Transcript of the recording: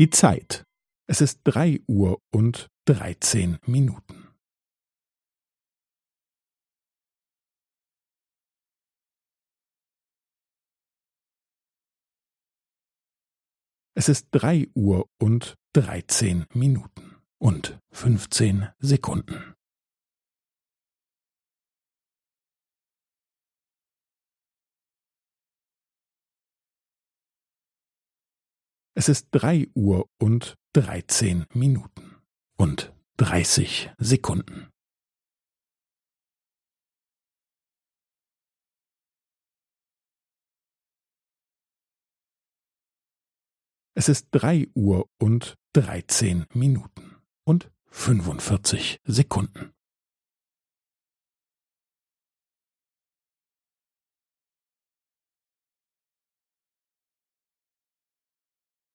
Die Zeit. Es ist drei Uhr und dreizehn Minuten. Es ist drei Uhr und dreizehn Minuten und fünfzehn Sekunden. Es ist drei Uhr und dreizehn Minuten und dreißig Sekunden. Es ist drei Uhr und dreizehn Minuten und fünfundvierzig Sekunden.